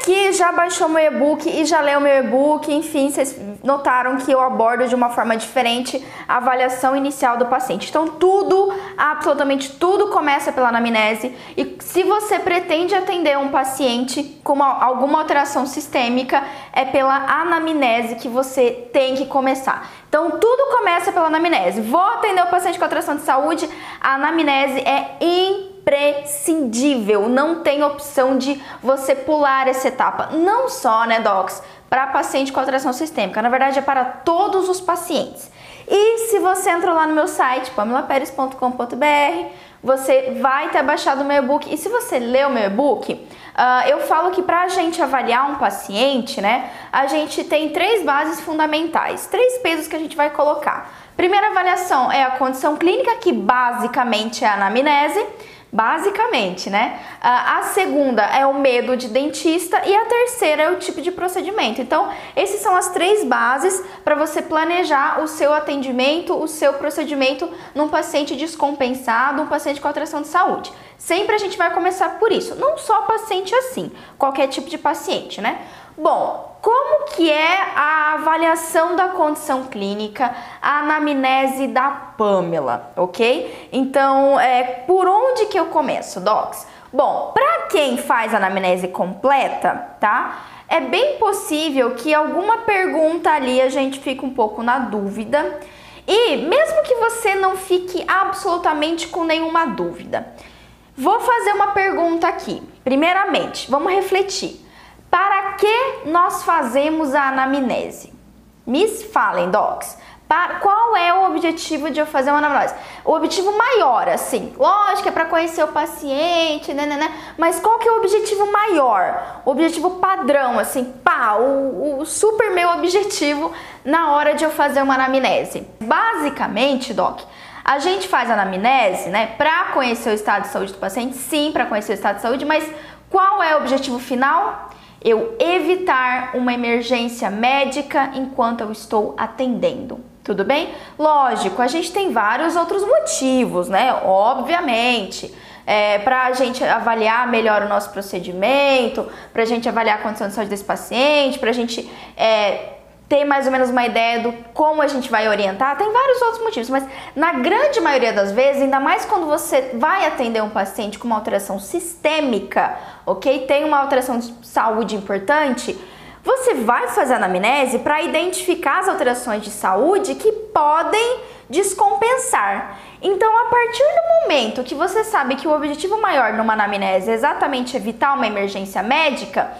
aqui já baixou meu e-book e já leu meu e-book, enfim, vocês notaram que eu abordo de uma forma diferente a avaliação inicial do paciente. Então, tudo, absolutamente tudo começa pela anamnese e se você pretende atender um paciente com uma, alguma alteração sistêmica, é pela anamnese que você tem que começar. Então, tudo começa pela anamnese. Vou atender o paciente com alteração de saúde, a anamnese é importante imprescindível, não tem opção de você pular essa etapa. Não só, né, docs, para paciente com alteração sistêmica, na verdade é para todos os pacientes. E se você entra lá no meu site, pamelaperes.com.br, você vai ter baixado o meu e-book. E se você lê o meu e-book, uh, eu falo que para a gente avaliar um paciente, né, a gente tem três bases fundamentais, três pesos que a gente vai colocar. Primeira avaliação é a condição clínica, que basicamente é a anamnese basicamente, né? A segunda é o medo de dentista e a terceira é o tipo de procedimento. Então, esses são as três bases para você planejar o seu atendimento, o seu procedimento num paciente descompensado, um paciente com alteração de saúde. Sempre a gente vai começar por isso, não só paciente assim, qualquer tipo de paciente, né? Bom, como que é a avaliação da condição clínica, a anamnese da Pamela, ok? Então, é, por onde que eu começo, docs? Bom, para quem faz a anamnese completa, tá? É bem possível que alguma pergunta ali a gente fique um pouco na dúvida. E mesmo que você não fique absolutamente com nenhuma dúvida, vou fazer uma pergunta aqui. Primeiramente, vamos refletir. Para que nós fazemos a anamnese? Me falem, docs. Para, qual é o objetivo de eu fazer uma anamnese? O objetivo maior, assim, lógico, é para conhecer o paciente, né, né, né, mas qual que é o objetivo maior? O objetivo padrão, assim, pá, o, o super meu objetivo na hora de eu fazer uma anamnese. Basicamente, doc, a gente faz a anamnese, né, para conhecer o estado de saúde do paciente, sim, para conhecer o estado de saúde, mas qual é o objetivo final? Eu evitar uma emergência médica enquanto eu estou atendendo. Tudo bem? Lógico, a gente tem vários outros motivos, né? Obviamente. É, para a gente avaliar melhor o nosso procedimento, para a gente avaliar a condição de saúde desse paciente, para a gente é, ter mais ou menos uma ideia do como a gente vai orientar, tem vários outros motivos, mas na grande maioria das vezes, ainda mais quando você vai atender um paciente com uma alteração sistêmica, ok? Tem uma alteração de saúde importante, você vai fazer anamnese para identificar as alterações de saúde que podem descompensar. Então, a partir do momento que você sabe que o objetivo maior numa anamnese é exatamente evitar uma emergência médica,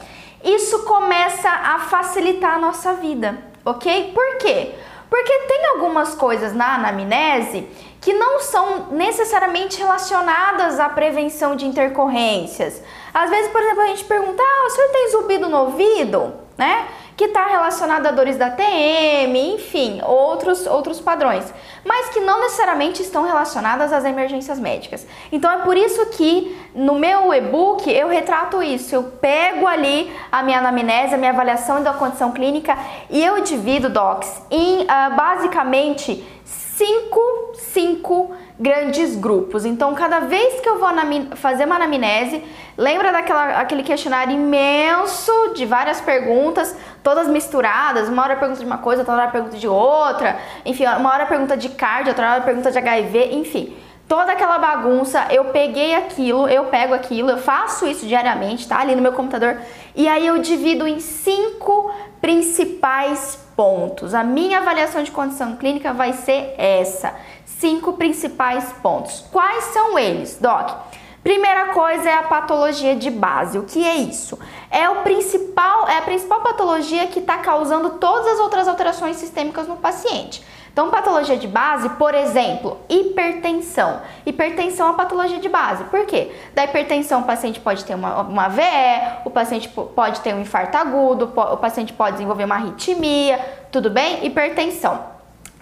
isso começa a facilitar a nossa vida, ok? Por quê? Porque tem algumas coisas na anamnese que não são necessariamente relacionadas à prevenção de intercorrências. Às vezes, por exemplo, a gente pergunta: ah, o senhor tem zumbido no ouvido? Né? Que está relacionado a dores da TM, enfim, outros, outros padrões, mas que não necessariamente estão relacionadas às emergências médicas. Então é por isso que no meu e-book eu retrato isso, eu pego ali a minha anamnese, a minha avaliação da condição clínica e eu divido, docs, em uh, basicamente cinco, cinco grandes grupos. Então, cada vez que eu vou fazer uma anamnese, lembra daquela aquele questionário imenso de várias perguntas, todas misturadas, uma hora pergunta de uma coisa, outra hora pergunta de outra, enfim, uma hora pergunta de cardio, outra hora pergunta de HIV, enfim. Toda aquela bagunça, eu peguei aquilo, eu pego aquilo, eu faço isso diariamente, tá? Ali no meu computador. E aí eu divido em cinco principais pontos. A minha avaliação de condição clínica vai ser essa. Cinco principais pontos. Quais são eles, Doc? Primeira coisa é a patologia de base. O que é isso? É o principal, é a principal patologia que está causando todas as outras alterações sistêmicas no paciente. Então, patologia de base, por exemplo, hipertensão. Hipertensão é uma patologia de base. Por quê? Da hipertensão, o paciente pode ter uma, uma VE, o paciente pode ter um infarto agudo, o paciente pode desenvolver uma arritmia, tudo bem? Hipertensão.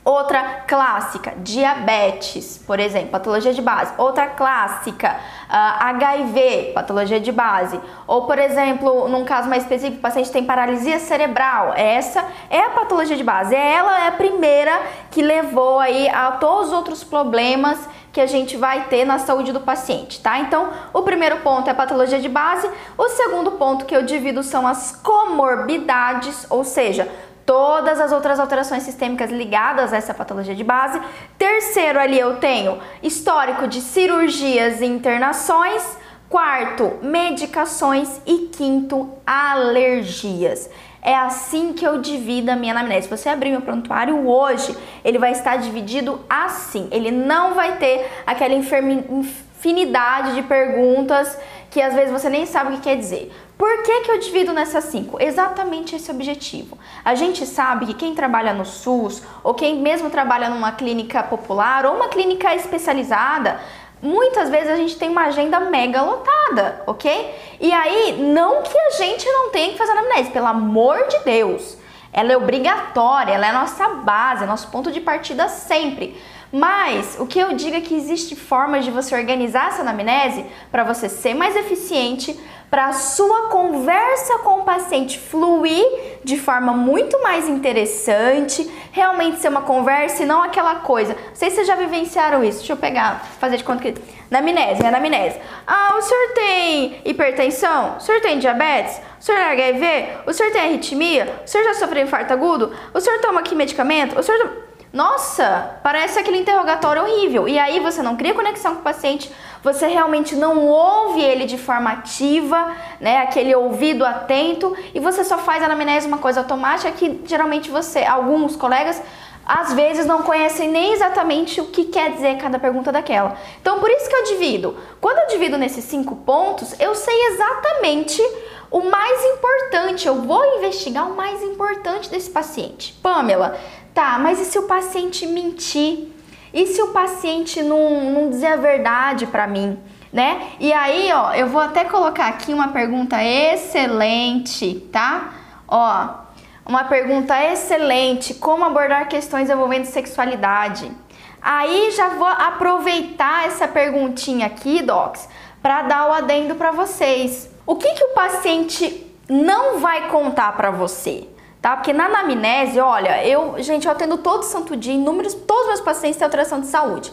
Outra clássica, diabetes, por exemplo, patologia de base. Outra clássica, uh, ah, HIV, patologia de base. Ou, por exemplo, num caso mais específico, o paciente tem paralisia cerebral. Essa é a patologia de base. Ela é a primeira que levou aí a todos os outros problemas que a gente vai ter na saúde do paciente, tá? Então, o primeiro ponto é a patologia de base. O segundo ponto que eu divido são as comorbidades, ou seja, todas as outras alterações sistêmicas ligadas a essa patologia de base. Terceiro, ali eu tenho histórico de cirurgias e internações. Quarto, medicações. E quinto, alergias. É assim que eu divido a minha anamnese. Se você abrir meu prontuário hoje, ele vai estar dividido assim. Ele não vai ter aquela infinidade de perguntas que às vezes você nem sabe o que quer dizer. Por que, que eu divido nessas cinco? Exatamente esse objetivo. A gente sabe que quem trabalha no SUS, ou quem mesmo trabalha numa clínica popular, ou uma clínica especializada, muitas vezes a gente tem uma agenda mega lotada, ok? E aí, não que a gente não tenha que fazer anamnese, pelo amor de Deus. Ela é obrigatória, ela é a nossa base, é nosso ponto de partida sempre. Mas o que eu digo é que existe formas de você organizar essa anamnese para você ser mais eficiente, para a sua conversa com o paciente fluir de forma muito mais interessante, realmente ser uma conversa e não aquela coisa. Não sei se vocês já vivenciaram isso. Deixa eu pegar, fazer de conta que. Na amnésia, na amnésia. Ah, o senhor tem hipertensão? O senhor tem diabetes? O senhor é HIV? O senhor tem arritmia? O senhor já sofreu infarto agudo? O senhor toma aqui medicamento? O senhor. Nossa, parece aquele interrogatório horrível. E aí você não cria conexão com o paciente, você realmente não ouve ele de forma ativa, né? Aquele ouvido atento, e você só faz a anamnese uma coisa automática que geralmente você, alguns colegas, às vezes não conhecem nem exatamente o que quer dizer cada pergunta daquela. Então, por isso que eu divido. Quando eu divido nesses cinco pontos, eu sei exatamente o mais importante. Eu vou investigar o mais importante desse paciente. Pamela, tá, mas e se o paciente mentir? E se o paciente não, não dizer a verdade para mim? Né? E aí, ó, eu vou até colocar aqui uma pergunta excelente, tá? Ó, uma pergunta excelente: como abordar questões envolvendo sexualidade? Aí já vou aproveitar essa perguntinha aqui, docs, para dar o adendo para vocês. O que que o paciente não vai contar para você? Tá? Porque na anamnese, olha, eu, gente, eu atendo todo santo dia, inúmeros, todos os meus pacientes têm alteração de saúde.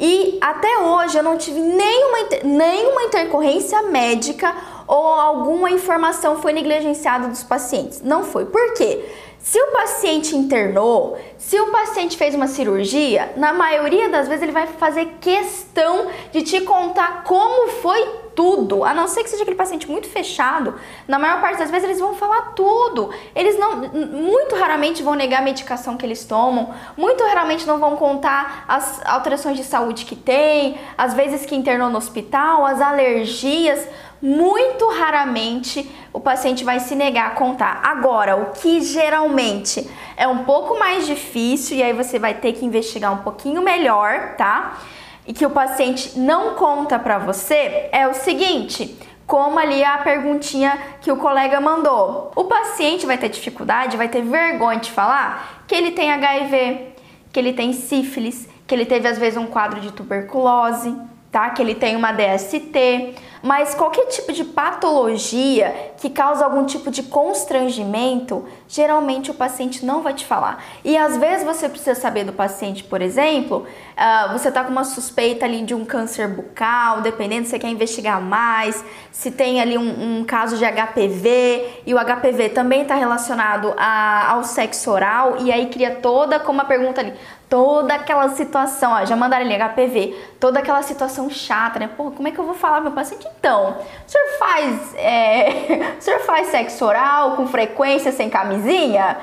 E até hoje eu não tive nenhuma, nenhuma intercorrência médica ou alguma informação foi negligenciada dos pacientes. Não foi. Por quê? Se o paciente internou, se o paciente fez uma cirurgia, na maioria das vezes ele vai fazer questão de te contar como foi tudo, a não ser que seja aquele paciente muito fechado, na maior parte das vezes eles vão falar tudo. Eles não, muito raramente vão negar a medicação que eles tomam, muito raramente não vão contar as alterações de saúde que tem, as vezes que internou no hospital, as alergias muito raramente o paciente vai se negar a contar. Agora, o que geralmente é um pouco mais difícil e aí você vai ter que investigar um pouquinho melhor, tá? E que o paciente não conta para você é o seguinte: como ali a perguntinha que o colega mandou. O paciente vai ter dificuldade, vai ter vergonha de falar que ele tem HIV, que ele tem sífilis, que ele teve às vezes um quadro de tuberculose, tá? Que ele tem uma DST, mas qualquer tipo de patologia que causa algum tipo de constrangimento, geralmente o paciente não vai te falar. E às vezes você precisa saber do paciente, por exemplo, uh, você tá com uma suspeita ali de um câncer bucal, dependendo você quer investigar mais, se tem ali um, um caso de HPV, e o HPV também está relacionado a, ao sexo oral, e aí cria toda como uma pergunta ali, toda aquela situação, ó, já mandaram ali HPV, toda aquela situação chata, né? Pô, como é que eu vou falar meu paciente? Então, o senhor faz, é, o senhor faz sexo oral com frequência sem camisinha?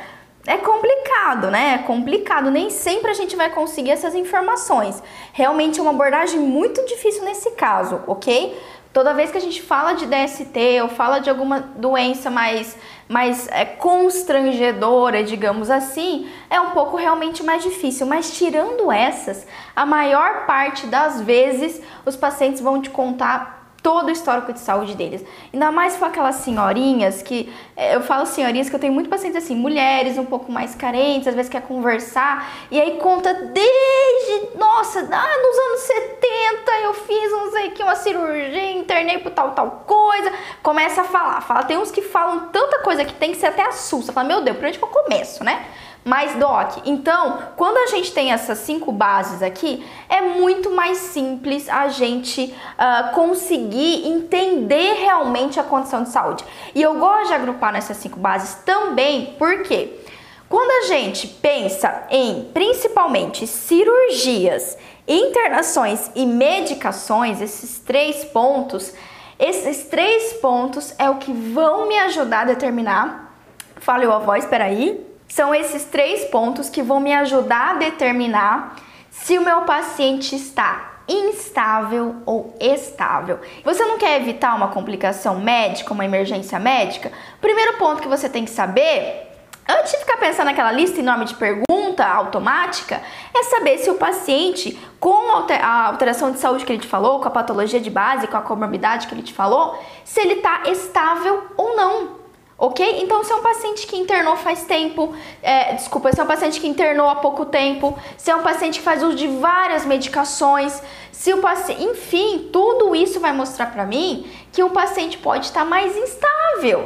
É complicado, né? É complicado. Nem sempre a gente vai conseguir essas informações. Realmente é uma abordagem muito difícil nesse caso, ok? Toda vez que a gente fala de DST ou fala de alguma doença mais, mais é, constrangedora, digamos assim, é um pouco realmente mais difícil. Mas tirando essas, a maior parte das vezes os pacientes vão te contar todo o histórico de saúde deles. Ainda mais com aquelas senhorinhas que, é, eu falo senhorinhas que eu tenho muito pacientes assim, mulheres um pouco mais carentes, às vezes quer conversar, e aí conta desde, nossa, ah, nos anos 70 eu fiz, não sei que, uma cirurgia, internei por tal, tal coisa, começa a falar, fala, tem uns que falam tanta coisa que tem que ser até assusta, fala, meu Deus, por onde que eu começo, né? Mas, Doc, então, quando a gente tem essas cinco bases aqui, é muito mais simples a gente uh, conseguir entender realmente a condição de saúde. E eu gosto de agrupar nessas cinco bases também, porque quando a gente pensa em principalmente cirurgias, internações e medicações, esses três pontos, esses três pontos é o que vão me ajudar a determinar. Fale a voz, espera aí são esses três pontos que vão me ajudar a determinar se o meu paciente está instável ou estável. Você não quer evitar uma complicação médica, uma emergência médica? Primeiro ponto que você tem que saber, antes de ficar pensando naquela lista enorme de pergunta automática, é saber se o paciente, com a alteração de saúde que ele te falou, com a patologia de base, com a comorbidade que ele te falou, se ele está estável ou não. Ok? Então, se é um paciente que internou faz tempo, é, desculpa, se é um paciente que internou há pouco tempo, se é um paciente que faz uso de várias medicações, se o paciente, enfim, tudo isso vai mostrar para mim que o paciente pode estar mais instável,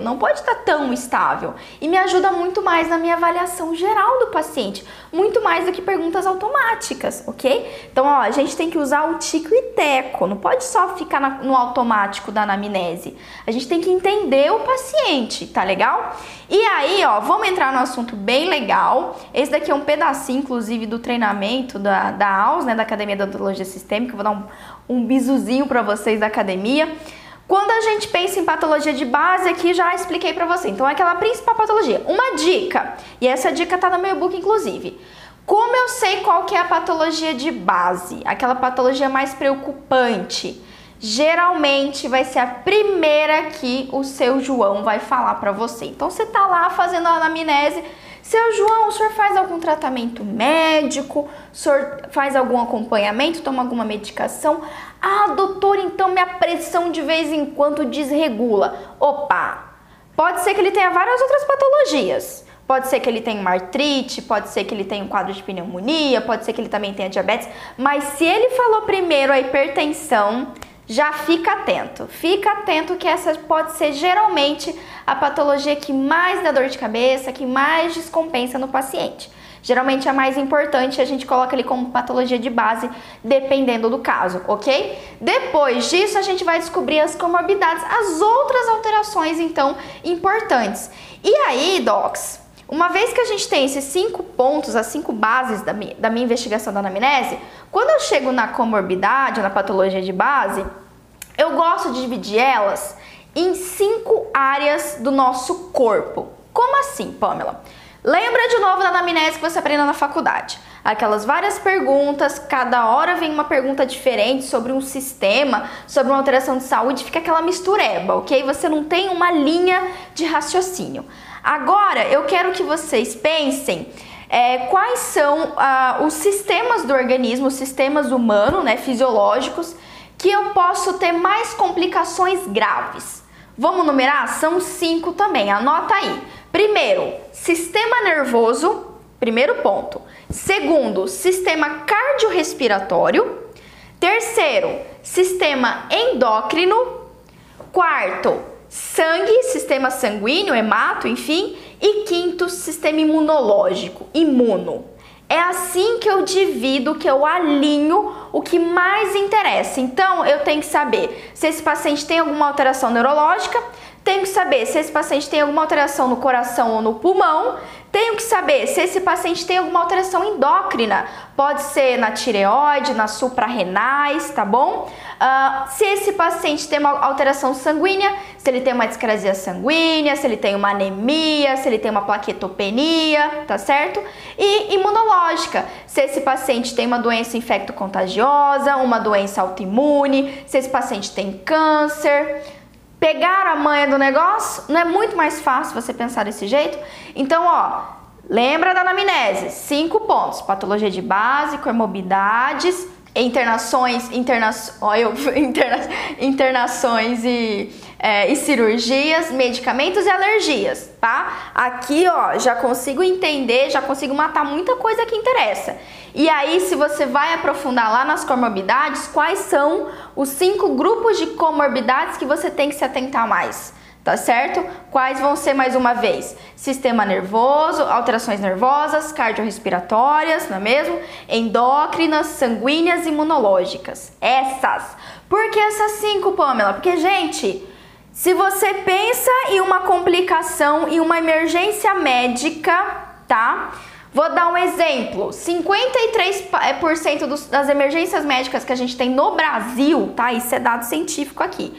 não pode estar tão estável. E me ajuda muito mais na minha avaliação geral do paciente, muito mais do que perguntas automáticas, ok? Então, ó, a gente tem que usar o tico e teco, não pode só ficar na, no automático da anamnese. A gente tem que entender o paciente, tá legal? E aí, ó, vamos entrar no assunto bem legal. Esse daqui é um pedacinho, inclusive, do treinamento da, da AUS, né, da Academia de Odontologia Sistêmica. vou dar um, um bisuzinho para vocês da academia. Quando a gente pensa em patologia de base, aqui já expliquei para você. Então, é aquela principal patologia. Uma dica, e essa dica tá no meu book, inclusive. Como eu sei qual que é a patologia de base? Aquela patologia mais preocupante. Geralmente vai ser a primeira que o seu João vai falar para você. Então, você tá lá fazendo a anamnese seu João, o senhor faz algum tratamento médico? O senhor faz algum acompanhamento? Toma alguma medicação? Ah, doutor, então minha pressão de vez em quando desregula. Opa! Pode ser que ele tenha várias outras patologias. Pode ser que ele tenha uma artrite, pode ser que ele tenha um quadro de pneumonia, pode ser que ele também tenha diabetes, mas se ele falou primeiro a hipertensão, já fica atento. Fica atento que essa pode ser geralmente a patologia que mais dá dor de cabeça, que mais descompensa no paciente. Geralmente a mais importante a gente coloca ali como patologia de base, dependendo do caso, ok? Depois disso a gente vai descobrir as comorbidades, as outras alterações então importantes. E aí, docs, uma vez que a gente tem esses cinco pontos, as cinco bases da minha, da minha investigação da anamnese, quando eu chego na comorbidade, na patologia de base, eu gosto de dividir elas em cinco áreas do nosso corpo. Como assim, Pamela? Lembra de novo da anamnese que você aprendeu na faculdade. Aquelas várias perguntas, cada hora vem uma pergunta diferente sobre um sistema, sobre uma alteração de saúde, fica aquela mistureba, ok? Você não tem uma linha de raciocínio. Agora eu quero que vocês pensem é, quais são ah, os sistemas do organismo, os sistemas humanos, né, fisiológicos, que eu posso ter mais complicações graves. Vamos numerar? São cinco também, anota aí. Primeiro, sistema nervoso, primeiro ponto. Segundo, sistema cardiorrespiratório. Terceiro, sistema endócrino. Quarto, sangue, sistema sanguíneo, hemato, enfim. E quinto, sistema imunológico, imuno. É assim que eu divido, que eu alinho o que mais interessa. Então, eu tenho que saber se esse paciente tem alguma alteração neurológica, tenho que saber se esse paciente tem alguma alteração no coração ou no pulmão, tenho que saber se esse paciente tem alguma alteração endócrina, pode ser na tireoide, nas suprarrenais, tá bom? Uh, se esse paciente tem uma alteração sanguínea, se ele tem uma discrasia sanguínea, se ele tem uma anemia, se ele tem uma plaquetopenia, tá certo? E imunológica, se esse paciente tem uma doença infecto-contagiosa, uma doença autoimune, se esse paciente tem câncer. Pegar a manha do negócio não é muito mais fácil você pensar desse jeito? Então, ó, lembra da anamnese? Cinco pontos: patologia de base, comorbidades, internações, interna, ó, eu, interna, internações e, é, e cirurgias, medicamentos e alergias, tá? Aqui, ó, já consigo entender, já consigo matar muita coisa que interessa. E aí, se você vai aprofundar lá nas comorbidades, quais são os cinco grupos de comorbidades que você tem que se atentar mais? tá certo? Quais vão ser mais uma vez? Sistema nervoso, alterações nervosas, cardiorrespiratórias, não é mesmo? Endócrinas, sanguíneas imunológicas. Essas. Por que essas cinco, Pamela? Porque, gente, se você pensa em uma complicação e uma emergência médica, tá? Vou dar um exemplo: 53% dos, das emergências médicas que a gente tem no Brasil, tá? Isso é dado científico aqui.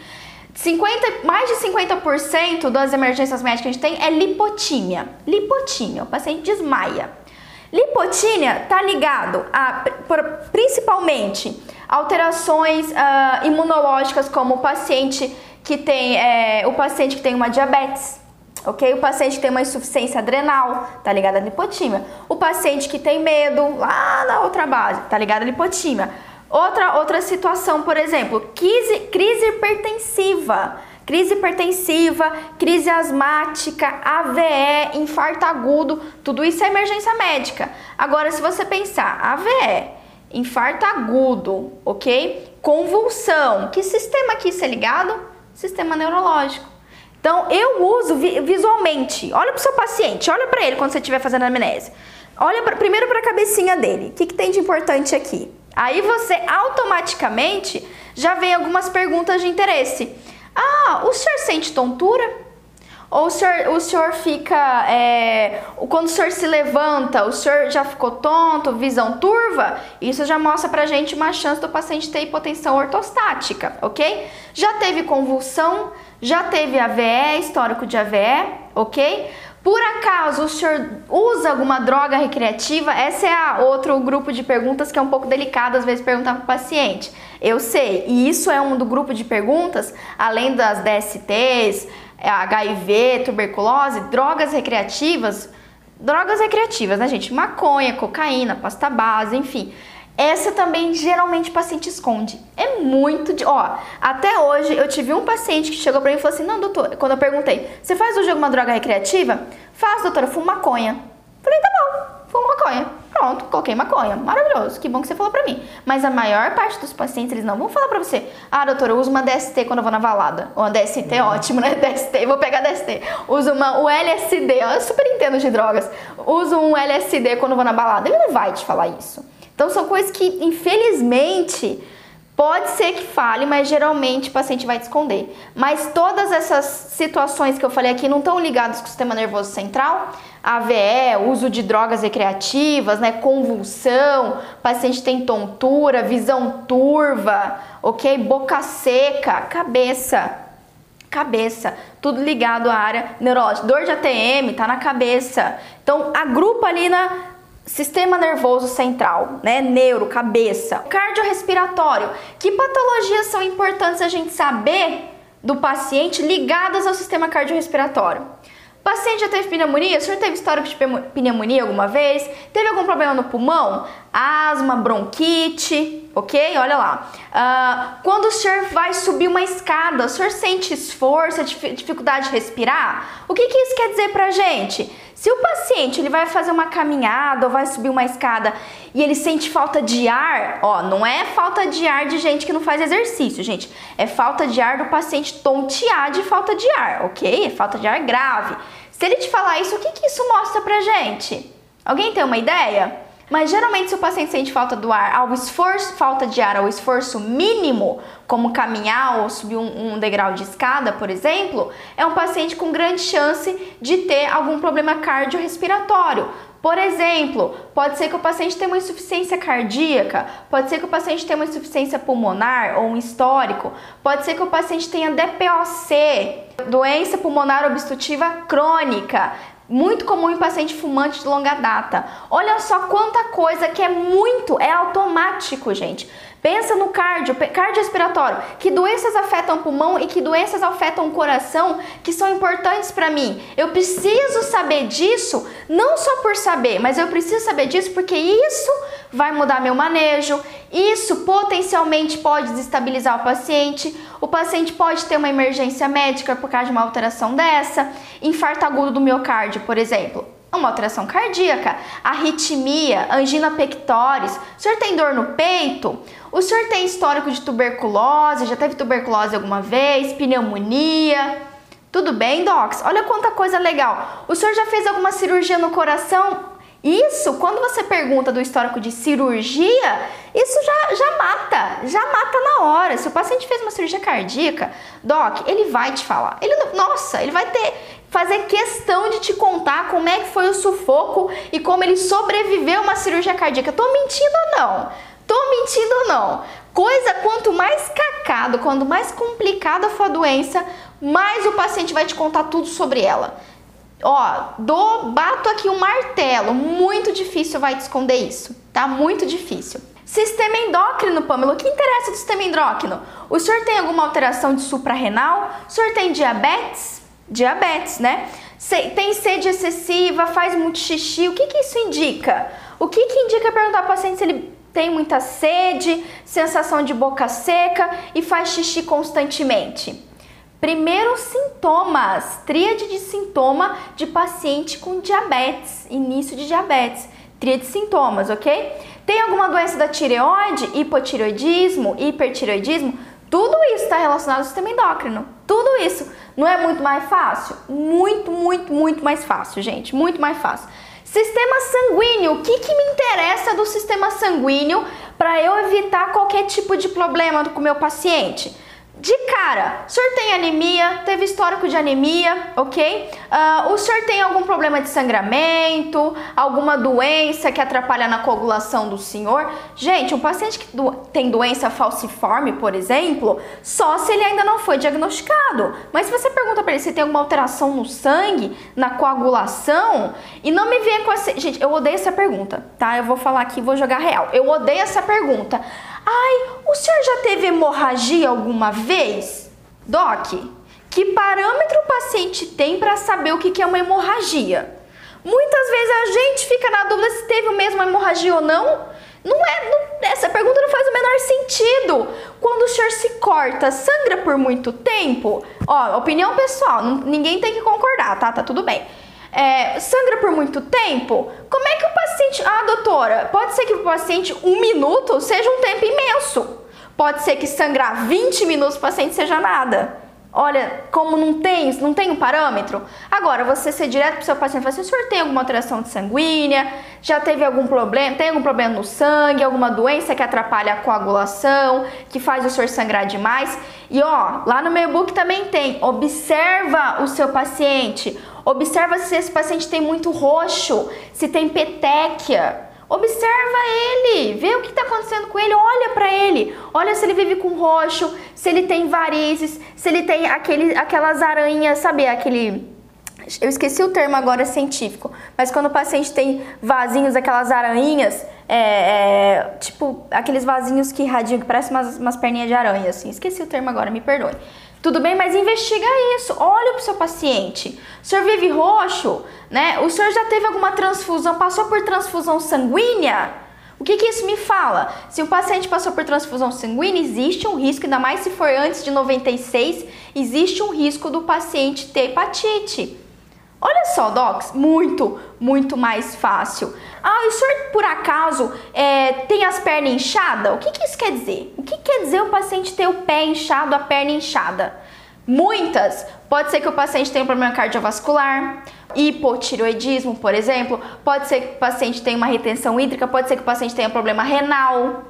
50, mais de 50% das emergências médicas que a gente tem é lipotímia. Lipotímia, o paciente desmaia. Lipotímia está ligado a principalmente alterações uh, imunológicas, como o paciente que tem é, o paciente que tem uma diabetes, ok? O paciente que tem uma insuficiência adrenal, tá ligado à lipotímia. O paciente que tem medo, lá na outra base, tá ligado à lipotímia Outra, outra situação, por exemplo, crise, crise hipertensiva. Crise hipertensiva, crise asmática, AVE, infarto agudo, tudo isso é emergência médica. Agora, se você pensar, AVE, infarto agudo, ok? Convulsão, que sistema aqui isso é ligado? Sistema neurológico. Então, eu uso visualmente. Olha para o seu paciente, olha para ele quando você estiver fazendo amnésia. Olha pra, primeiro para a cabecinha dele. O que, que tem de importante aqui? Aí você automaticamente já vem algumas perguntas de interesse. Ah, o senhor sente tontura? Ou o senhor, o senhor fica. É, quando o senhor se levanta, o senhor já ficou tonto, visão turva? Isso já mostra pra gente uma chance do paciente ter hipotensão ortostática, ok? Já teve convulsão, já teve AVE, histórico de AVE, ok? Por acaso o senhor usa alguma droga recreativa? Essa é a outro grupo de perguntas que é um pouco delicado às vezes perguntar para o paciente. Eu sei, e isso é um do grupo de perguntas, além das DSTs, HIV, tuberculose, drogas recreativas, drogas recreativas, né, gente? Maconha, cocaína, pasta base, enfim. Essa também geralmente o paciente esconde. É muito de. Ó, até hoje eu tive um paciente que chegou pra mim e falou assim: Não, doutor, quando eu perguntei, você faz hoje alguma droga recreativa? Faz, doutora, fumo maconha. Falei, tá bom, fumo maconha. Pronto, coloquei maconha. Maravilhoso, que bom que você falou pra mim. Mas a maior parte dos pacientes, eles não vão falar pra você: Ah, doutora, eu uso uma DST quando eu vou na valada. Ou uma DST, uhum. ótimo, né? DST, vou pegar DST. Uso uma, o LSD, eu super entendo de drogas. Uso um LSD quando eu vou na balada. Ele não vai te falar isso. Então são coisas que, infelizmente, pode ser que fale, mas geralmente o paciente vai te esconder. Mas todas essas situações que eu falei aqui não estão ligadas com o sistema nervoso central. AVE, uso de drogas recreativas, né, convulsão, paciente tem tontura, visão turva, ok? Boca seca, cabeça, cabeça, tudo ligado à área neurológica. Dor de ATM, tá na cabeça. Então, agrupa ali na Sistema nervoso central, né? Neuro, cabeça. Cardiorrespiratório. Que patologias são importantes a gente saber do paciente ligadas ao sistema cardiorrespiratório? O paciente já teve pneumonia? O senhor teve história de pneumonia alguma vez? Teve algum problema no pulmão? Asma, bronquite, ok? Olha lá. Uh, quando o senhor vai subir uma escada, o senhor sente esforço, dificuldade de respirar? O que, que isso quer dizer pra gente? Se o paciente ele vai fazer uma caminhada ou vai subir uma escada e ele sente falta de ar, ó, não é falta de ar de gente que não faz exercício, gente. É falta de ar do paciente tontear de falta de ar, ok? É falta de ar grave. Se ele te falar isso, o que, que isso mostra pra gente? Alguém tem uma ideia? Mas geralmente se o paciente sente falta do ar ao esforço, falta de ar ao esforço mínimo, como caminhar ou subir um, um, degrau de escada, por exemplo, é um paciente com grande chance de ter algum problema cardiorrespiratório. Por exemplo, pode ser que o paciente tenha uma insuficiência cardíaca, pode ser que o paciente tenha uma insuficiência pulmonar ou um histórico, pode ser que o paciente tenha DPOC, doença pulmonar obstrutiva crônica, muito comum em paciente fumante de longa data. Olha só quanta coisa que é muito, é automático, gente. Pensa no cardio, cardiorrespiratório, que doenças afetam o pulmão e que doenças afetam o coração que são importantes para mim. Eu preciso saber disso, não só por saber, mas eu preciso saber disso porque isso vai mudar meu manejo. Isso potencialmente pode desestabilizar o paciente. O paciente pode ter uma emergência médica por causa de uma alteração dessa, infarto agudo do miocárdio, por exemplo uma alteração cardíaca, arritmia, angina pectoris, o senhor tem dor no peito, o senhor tem histórico de tuberculose, já teve tuberculose alguma vez, pneumonia, tudo bem, docs? Olha quanta coisa legal. O senhor já fez alguma cirurgia no coração? Isso, quando você pergunta do histórico de cirurgia, isso já, já mata, já mata na hora. Se o paciente fez uma cirurgia cardíaca, doc, ele vai te falar. Ele, nossa, ele vai ter fazer questão de te contar como é que foi o sufoco e como ele sobreviveu a uma cirurgia cardíaca. Tô mentindo ou não? Tô mentindo ou não? Coisa quanto mais cacado, quanto mais complicada for a doença, mais o paciente vai te contar tudo sobre ela. Ó, do, bato aqui um martelo, muito difícil vai te esconder isso, tá? Muito difícil. Sistema endócrino, Pamela, o que interessa do sistema endócrino? O senhor tem alguma alteração de suprarrenal? O senhor tem diabetes? Diabetes, né? Tem sede excessiva, faz muito xixi, o que, que isso indica? O que, que indica perguntar ao paciente se ele tem muita sede, sensação de boca seca e faz xixi constantemente? Primeiros sintomas, tríade de sintoma de paciente com diabetes, início de diabetes, tríade de sintomas, ok? Tem alguma doença da tireoide, hipotireoidismo, hipertireoidismo? Tudo isso está relacionado ao sistema endócrino. Tudo isso. Não é muito mais fácil? Muito, muito, muito mais fácil, gente. Muito mais fácil. Sistema sanguíneo. O que, que me interessa do sistema sanguíneo para eu evitar qualquer tipo de problema com o meu paciente? De cara, o senhor tem anemia, teve histórico de anemia, ok? Uh, o senhor tem algum problema de sangramento, alguma doença que atrapalha na coagulação do senhor? Gente, um paciente que do tem doença falciforme, por exemplo, só se ele ainda não foi diagnosticado. Mas se você pergunta para ele se tem alguma alteração no sangue, na coagulação, e não me venha com essa. Gente, eu odeio essa pergunta, tá? Eu vou falar aqui, vou jogar real. Eu odeio essa pergunta. Ai, o senhor já teve hemorragia alguma vez? Doc, que parâmetro o paciente tem para saber o que é uma hemorragia? Muitas vezes a gente fica na dúvida se teve o mesmo hemorragia ou não. Não é, não, essa pergunta não faz o menor sentido. Quando o senhor se corta, sangra por muito tempo? Ó, opinião pessoal, ninguém tem que concordar, tá? Tá tudo bem é, sangra por muito tempo, como é que o paciente. Ah, doutora, pode ser que o paciente um minuto seja um tempo imenso. Pode ser que sangrar 20 minutos o paciente seja nada. Olha, como não tem, não tem um parâmetro. Agora, você ser direto para o seu paciente e falar assim, o senhor tem alguma alteração de sanguínea? Já teve algum problema? Tem algum problema no sangue? Alguma doença que atrapalha a coagulação? Que faz o senhor sangrar demais? E ó, lá no meu e-book também tem. Observa o seu paciente. Observa se esse paciente tem muito roxo, se tem petequia. Observa ele, vê o que está acontecendo com ele, olha para ele, olha se ele vive com roxo, se ele tem varizes, se ele tem aquele, aquelas aranhas, sabe, aquele eu esqueci o termo agora científico, mas quando o paciente tem vasinhos, aquelas aranhas, é, é, tipo aqueles vasinhos que irradiam, que parecem umas, umas perninhas de aranha, assim. Esqueci o termo agora, me perdoe. Tudo bem, mas investiga isso. Olha para o seu paciente. O senhor vive roxo, né? O senhor já teve alguma transfusão, passou por transfusão sanguínea? O que, que isso me fala? Se o paciente passou por transfusão sanguínea, existe um risco, ainda mais se for antes de 96, existe um risco do paciente ter hepatite. Olha só, docs, muito, muito mais fácil. Ah, o senhor por acaso é, tem as pernas inchadas? O que, que isso quer dizer? O que quer dizer o paciente ter o pé inchado, a perna inchada? Muitas. Pode ser que o paciente tenha um problema cardiovascular, hipotiroidismo, por exemplo. Pode ser que o paciente tenha uma retenção hídrica, pode ser que o paciente tenha um problema renal.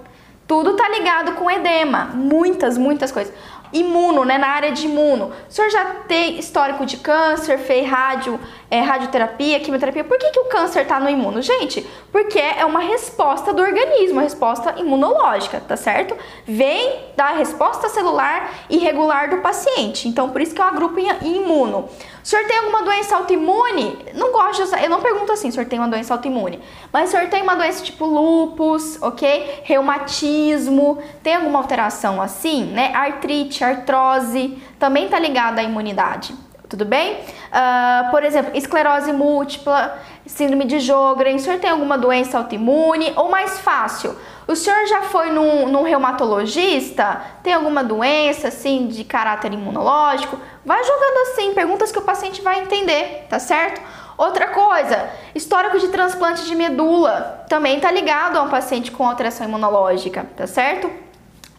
Tudo tá ligado com edema. Muitas, muitas coisas imuno, né, na área de imuno. O senhor já tem histórico de câncer, fez rádio, é, radioterapia, quimioterapia. Por que, que o câncer está no imuno? Gente, porque é uma resposta do organismo, uma resposta imunológica, tá certo? Vem da resposta celular irregular do paciente. Então, por isso que eu agrupo em imuno. O senhor tem alguma doença autoimune? Não gosto, de, eu não pergunto assim, o senhor tem uma doença autoimune. Mas o senhor tem uma doença tipo lupus, ok? Reumatismo, tem alguma alteração assim, né? Artrite, artrose, também tá ligada à imunidade. Tudo bem? Uh, por exemplo, esclerose múltipla, síndrome de Jogren, o senhor tem alguma doença autoimune? Ou mais fácil, o senhor já foi num, num reumatologista? Tem alguma doença assim de caráter imunológico? Vai jogando assim, perguntas que o paciente vai entender, tá certo? Outra coisa, histórico de transplante de medula também está ligado a um paciente com alteração imunológica, tá certo?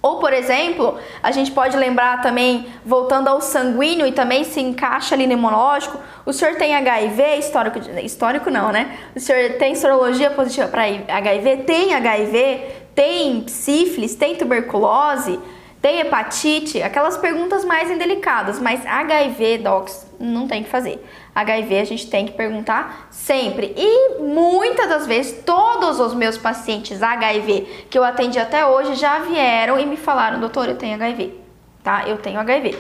Ou, por exemplo, a gente pode lembrar também, voltando ao sanguíneo e também se encaixa ali no imunológico, o senhor tem HIV, histórico, histórico não, né? O senhor tem sorologia positiva para HIV, tem HIV, tem sífilis, tem tuberculose, tem hepatite, aquelas perguntas mais indelicadas, mas HIV, docs, não tem que fazer. HIV a gente tem que perguntar sempre. E muitas das vezes, todos os meus pacientes HIV que eu atendi até hoje já vieram e me falaram, doutor, eu tenho HIV, tá? Eu tenho HIV.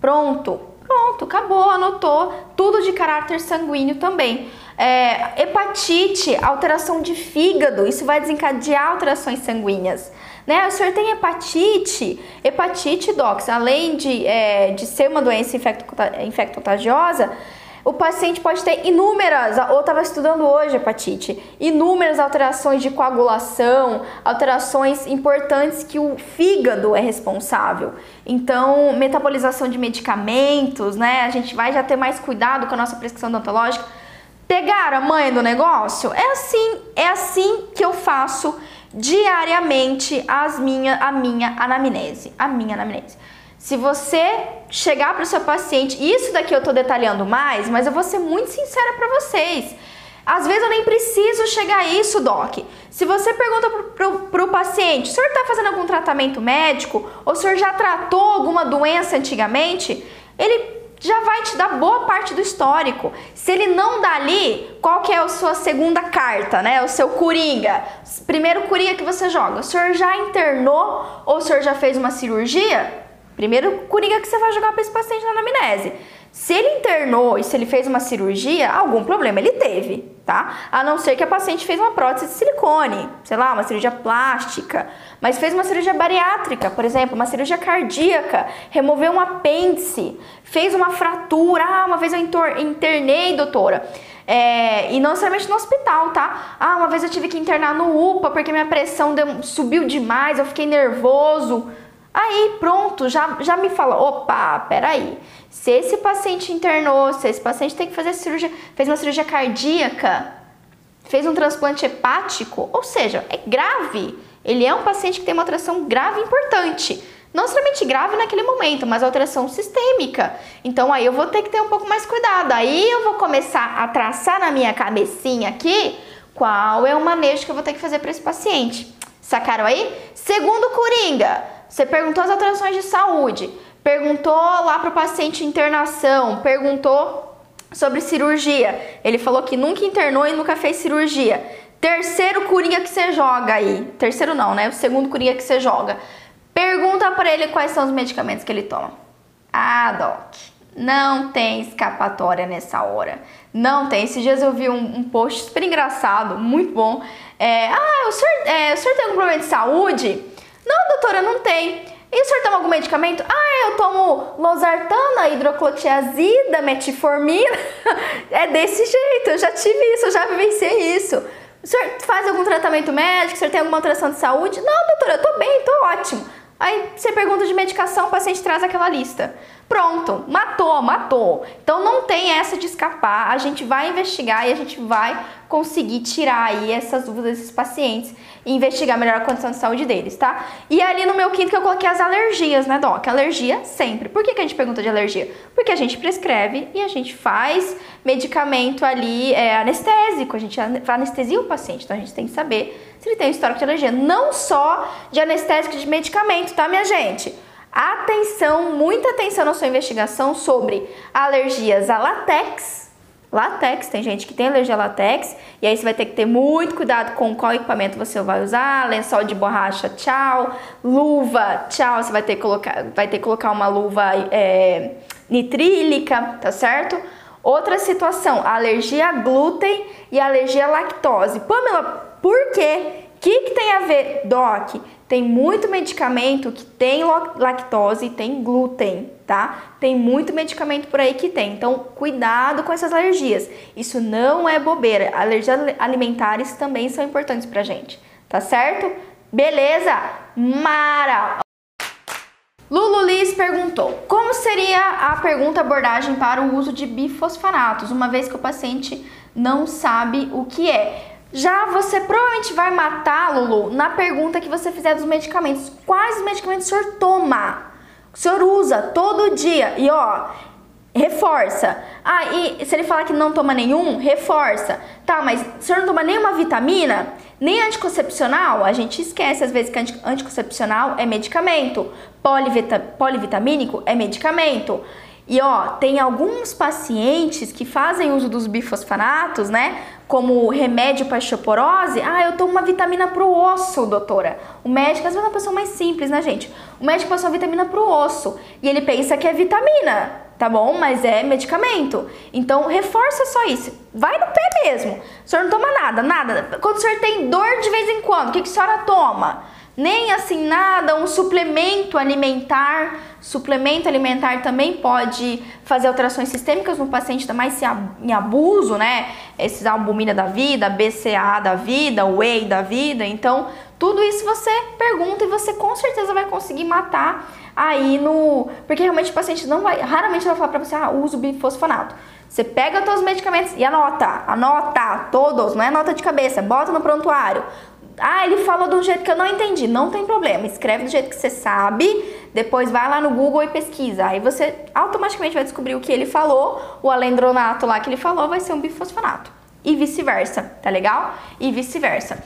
Pronto, pronto, acabou, anotou. Tudo de caráter sanguíneo também. É, hepatite, alteração de fígado, isso vai desencadear alterações sanguíneas. Né? O senhor tem hepatite, hepatite, docs, além de, é, de ser uma doença infecto-contagiosa, o paciente pode ter inúmeras, ou estava estudando hoje hepatite, inúmeras alterações de coagulação, alterações importantes que o fígado é responsável. Então, metabolização de medicamentos, né? A gente vai já ter mais cuidado com a nossa prescrição odontológica. Pegar a mãe do negócio? É assim, é assim que eu faço diariamente as minha, a minha anamnese, a minha anamnese. Se você chegar para o seu paciente, isso daqui eu estou detalhando mais, mas eu vou ser muito sincera para vocês. Às vezes eu nem preciso chegar a isso, Doc. Se você pergunta para o paciente, o senhor está fazendo algum tratamento médico? Ou o senhor já tratou alguma doença antigamente? Ele já vai te dar boa parte do histórico. Se ele não dá ali, qual que é a sua segunda carta, né? O seu coringa. Primeiro coringa que você joga. O senhor já internou ou o senhor já fez uma cirurgia? Primeiro coringa que você vai jogar para esse paciente na anamnese. Se ele internou e se ele fez uma cirurgia, algum problema ele teve, tá? A não ser que a paciente fez uma prótese de silicone, sei lá, uma cirurgia plástica, mas fez uma cirurgia bariátrica, por exemplo, uma cirurgia cardíaca, removeu um apêndice, fez uma fratura, ah, uma vez eu internei, doutora. É, e não necessariamente no hospital, tá? Ah, uma vez eu tive que internar no UPA porque minha pressão deu, subiu demais, eu fiquei nervoso. Aí pronto, já, já me fala, opa, peraí, se esse paciente internou, se esse paciente tem que fazer cirurgia, fez uma cirurgia cardíaca, fez um transplante hepático, ou seja, é grave. Ele é um paciente que tem uma alteração grave importante. Não somente grave naquele momento, mas alteração sistêmica. Então aí eu vou ter que ter um pouco mais cuidado. Aí eu vou começar a traçar na minha cabecinha aqui qual é o manejo que eu vou ter que fazer para esse paciente. Sacaram aí? Segundo Coringa, você perguntou as alterações de saúde, perguntou lá para o paciente internação, perguntou sobre cirurgia. Ele falou que nunca internou e nunca fez cirurgia. Terceiro coringa que você joga aí. Terceiro não, né? O segundo coringa que você joga. Pergunta para ele quais são os medicamentos que ele toma. Ah, Doc, não tem escapatória nessa hora. Não tem. Esses dias eu vi um, um post super engraçado, muito bom. É, ah, o senhor, é, o senhor tem algum problema de saúde? Não, doutora, não tem. E o senhor toma algum medicamento? Ah, eu tomo losartana, hidroclotiazida, metformina. é desse jeito, eu já tive isso, eu já vivenciei isso. O senhor faz algum tratamento médico? O senhor tem alguma alteração de saúde? Não, doutora, eu tô bem, tô ótimo. Aí você pergunta de medicação, o paciente traz aquela lista. Pronto, matou, matou. Então não tem essa de escapar. A gente vai investigar e a gente vai conseguir tirar aí essas dúvidas desses pacientes e investigar melhor a condição de saúde deles, tá? E ali no meu quinto que eu coloquei as alergias, né, Doc? Alergia sempre. Por que, que a gente pergunta de alergia? Porque a gente prescreve e a gente faz medicamento ali é, anestésico, a gente anestesia o paciente, então a gente tem que saber se ele tem histórico de alergia. Não só de anestésico de medicamento, tá, minha gente? Atenção, muita atenção na sua investigação sobre alergias a latex, Latex, tem gente que tem alergia a latex, e aí você vai ter que ter muito cuidado com qual equipamento você vai usar, lençol de borracha, tchau, luva, tchau, você vai ter que colocar, vai ter que colocar uma luva é, nitrílica, tá certo? Outra situação, alergia a glúten e alergia à lactose. Pamela, por quê? O que, que tem a ver, Doc? Tem muito medicamento que tem lactose tem glúten, tá? Tem muito medicamento por aí que tem. Então, cuidado com essas alergias. Isso não é bobeira. Alergias alimentares também são importantes pra gente, tá certo? Beleza? Mara! Lulu Liz perguntou: Como seria a pergunta abordagem para o uso de bifosfanatos, uma vez que o paciente não sabe o que é? Já você provavelmente vai matar, Lulu, na pergunta que você fizer dos medicamentos. Quais medicamentos o senhor toma? O senhor usa todo dia? E ó, reforça. Ah, e se ele falar que não toma nenhum, reforça. Tá, mas o senhor não toma nenhuma vitamina? Nem anticoncepcional? A gente esquece às vezes que anticoncepcional é medicamento. Polivita polivitamínico é medicamento. E ó, tem alguns pacientes que fazem uso dos bifosfanatos, né? Como remédio para osteoporose. Ah, eu tomo uma vitamina pro osso, doutora. O médico, às vezes é uma pessoa mais simples, né, gente? O médico passou uma vitamina pro osso e ele pensa que é vitamina, tá bom? Mas é medicamento. Então, reforça só isso. Vai no pé mesmo. O senhor não toma nada, nada. Quando o senhor tem dor de vez em quando, o que, que a senhora toma? Nem assim nada, um suplemento alimentar. Suplemento alimentar também pode fazer alterações sistêmicas no paciente, tá mais em abuso, né? Esses albumina da vida, BCA da vida, whey da vida. Então, tudo isso você pergunta e você com certeza vai conseguir matar aí no. Porque realmente o paciente não vai. Raramente vai falar pra você, ah, uso bifosfonato. Você pega todos os medicamentos e anota, anota todos, não é nota de cabeça, bota no prontuário. Ah, ele falou de um jeito que eu não entendi. Não tem problema. Escreve do jeito que você sabe. Depois vai lá no Google e pesquisa. Aí você automaticamente vai descobrir o que ele falou. O alendronato lá que ele falou vai ser um bifosfonato. E vice-versa. Tá legal? E vice-versa.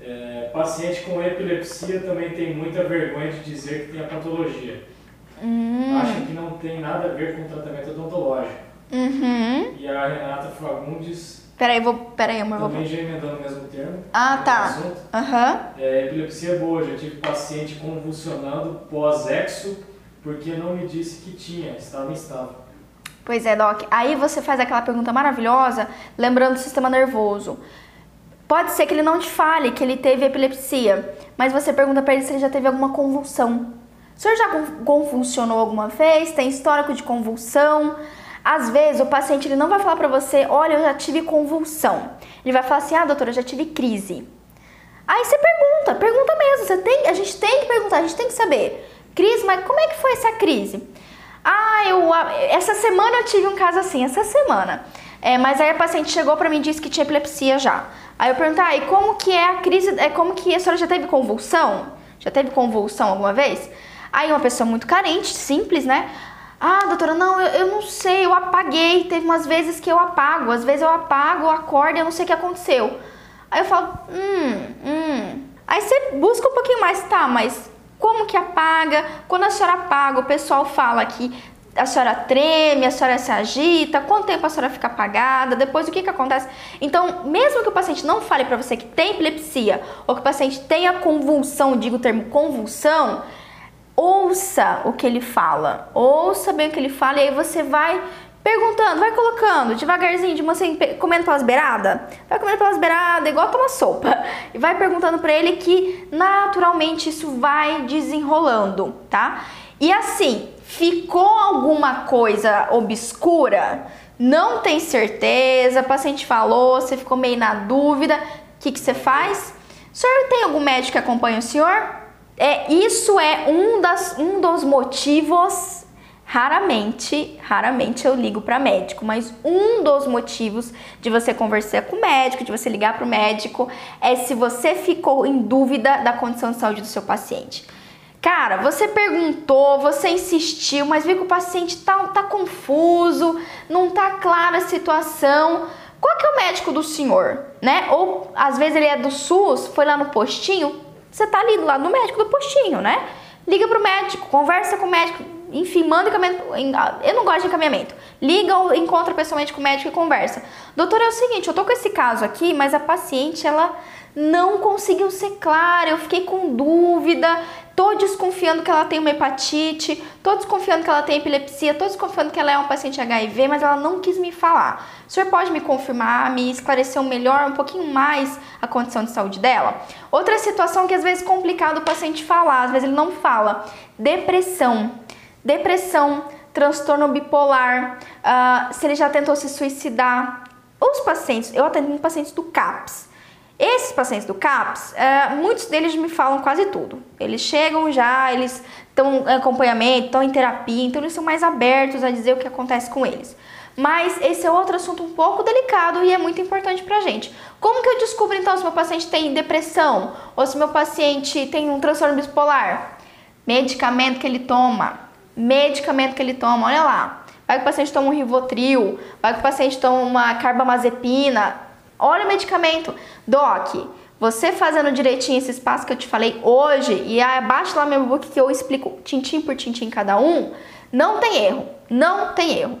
É, paciente com epilepsia também tem muita vergonha de dizer que tem a patologia. Hum. Acha que não tem nada a ver com o tratamento odontológico. Uhum. E a Renata Fagundes Peraí, vou. Peraí, amor. Também já emendando o mesmo termo. Ah, tá. Aham. Uhum. É, epilepsia é boa, já tive paciente convulsionando pós-exo porque não me disse que tinha, estava instável. Pois é, Doc. Aí você faz aquela pergunta maravilhosa, lembrando do sistema nervoso. Pode ser que ele não te fale que ele teve epilepsia, mas você pergunta para ele se ele já teve alguma convulsão. O senhor já convulsionou alguma vez? Tem histórico de convulsão? Às vezes o paciente ele não vai falar para você, olha, eu já tive convulsão. Ele vai falar assim, ah, doutora, eu já tive crise. Aí você pergunta, pergunta mesmo. Você tem, a gente tem que perguntar, a gente tem que saber. Crise, mas como é que foi essa crise? Ah, eu essa semana eu tive um caso assim, essa semana. É, mas aí a paciente chegou para mim e disse que tinha epilepsia já. Aí eu perguntei, ah, e como que é a crise? É como que a senhora já teve convulsão? Já teve convulsão alguma vez? Aí uma pessoa muito carente, simples, né? Ah, doutora, não, eu, eu não sei, eu apaguei. Teve umas vezes que eu apago. Às vezes eu apago, eu acordo eu não sei o que aconteceu. Aí eu falo, hum, hum. Aí você busca um pouquinho mais, tá, mas como que apaga? Quando a senhora apaga, o pessoal fala que a senhora treme, a senhora se agita, quanto tempo a senhora fica apagada, depois o que que acontece? Então, mesmo que o paciente não fale para você que tem epilepsia ou que o paciente tenha convulsão, digo o termo convulsão, ouça o que ele fala, ouça bem o que ele fala e aí você vai perguntando, vai colocando devagarzinho, de você comendo pelas beiradas, vai comendo pelas beiradas, igual tomar sopa, e vai perguntando para ele que naturalmente isso vai desenrolando, tá? E assim, ficou alguma coisa obscura, não tem certeza, o paciente falou, você ficou meio na dúvida, o que, que você faz? O senhor tem algum médico que acompanha o senhor? É, isso é um, das, um dos motivos. Raramente, raramente eu ligo para médico, mas um dos motivos de você conversar com o médico, de você ligar para o médico, é se você ficou em dúvida da condição de saúde do seu paciente. Cara, você perguntou, você insistiu, mas viu que o paciente tá, tá confuso, não tá clara a situação. Qual que é o médico do senhor, né? Ou às vezes ele é do SUS, foi lá no postinho, você tá ali do lado do médico do postinho, né? Liga pro médico, conversa com o médico, enfim, manda encaminhamento. Eu não gosto de encaminhamento. Liga ou encontra pessoalmente com o médico e conversa. Doutor, é o seguinte, eu tô com esse caso aqui, mas a paciente, ela não conseguiu ser clara, eu fiquei com dúvida, tô desconfiando que ela tem uma hepatite, tô desconfiando que ela tem epilepsia, tô desconfiando que ela é uma paciente HIV, mas ela não quis me falar. O senhor pode me confirmar, me esclarecer um melhor, um pouquinho mais a condição de saúde dela? Outra situação que às vezes é complicado o paciente falar, às vezes ele não fala, depressão. Depressão, transtorno bipolar, uh, se ele já tentou se suicidar. Os pacientes, eu atendo pacientes do CAPS. Esses pacientes do CAPS, uh, muitos deles me falam quase tudo. Eles chegam já, eles estão em acompanhamento, estão em terapia, então eles são mais abertos a dizer o que acontece com eles. Mas esse é outro assunto um pouco delicado e é muito importante pra gente. Como que eu descubro então se meu paciente tem depressão ou se meu paciente tem um transtorno bipolar? Medicamento que ele toma, medicamento que ele toma, olha lá. Vai que o paciente toma um Rivotril, vai que o paciente toma uma carbamazepina. Olha o medicamento. Doc, você fazendo direitinho esse espaço que eu te falei hoje e abaixo lá meu book que eu explico tintim por tintim cada um, não tem erro. Não tem erro.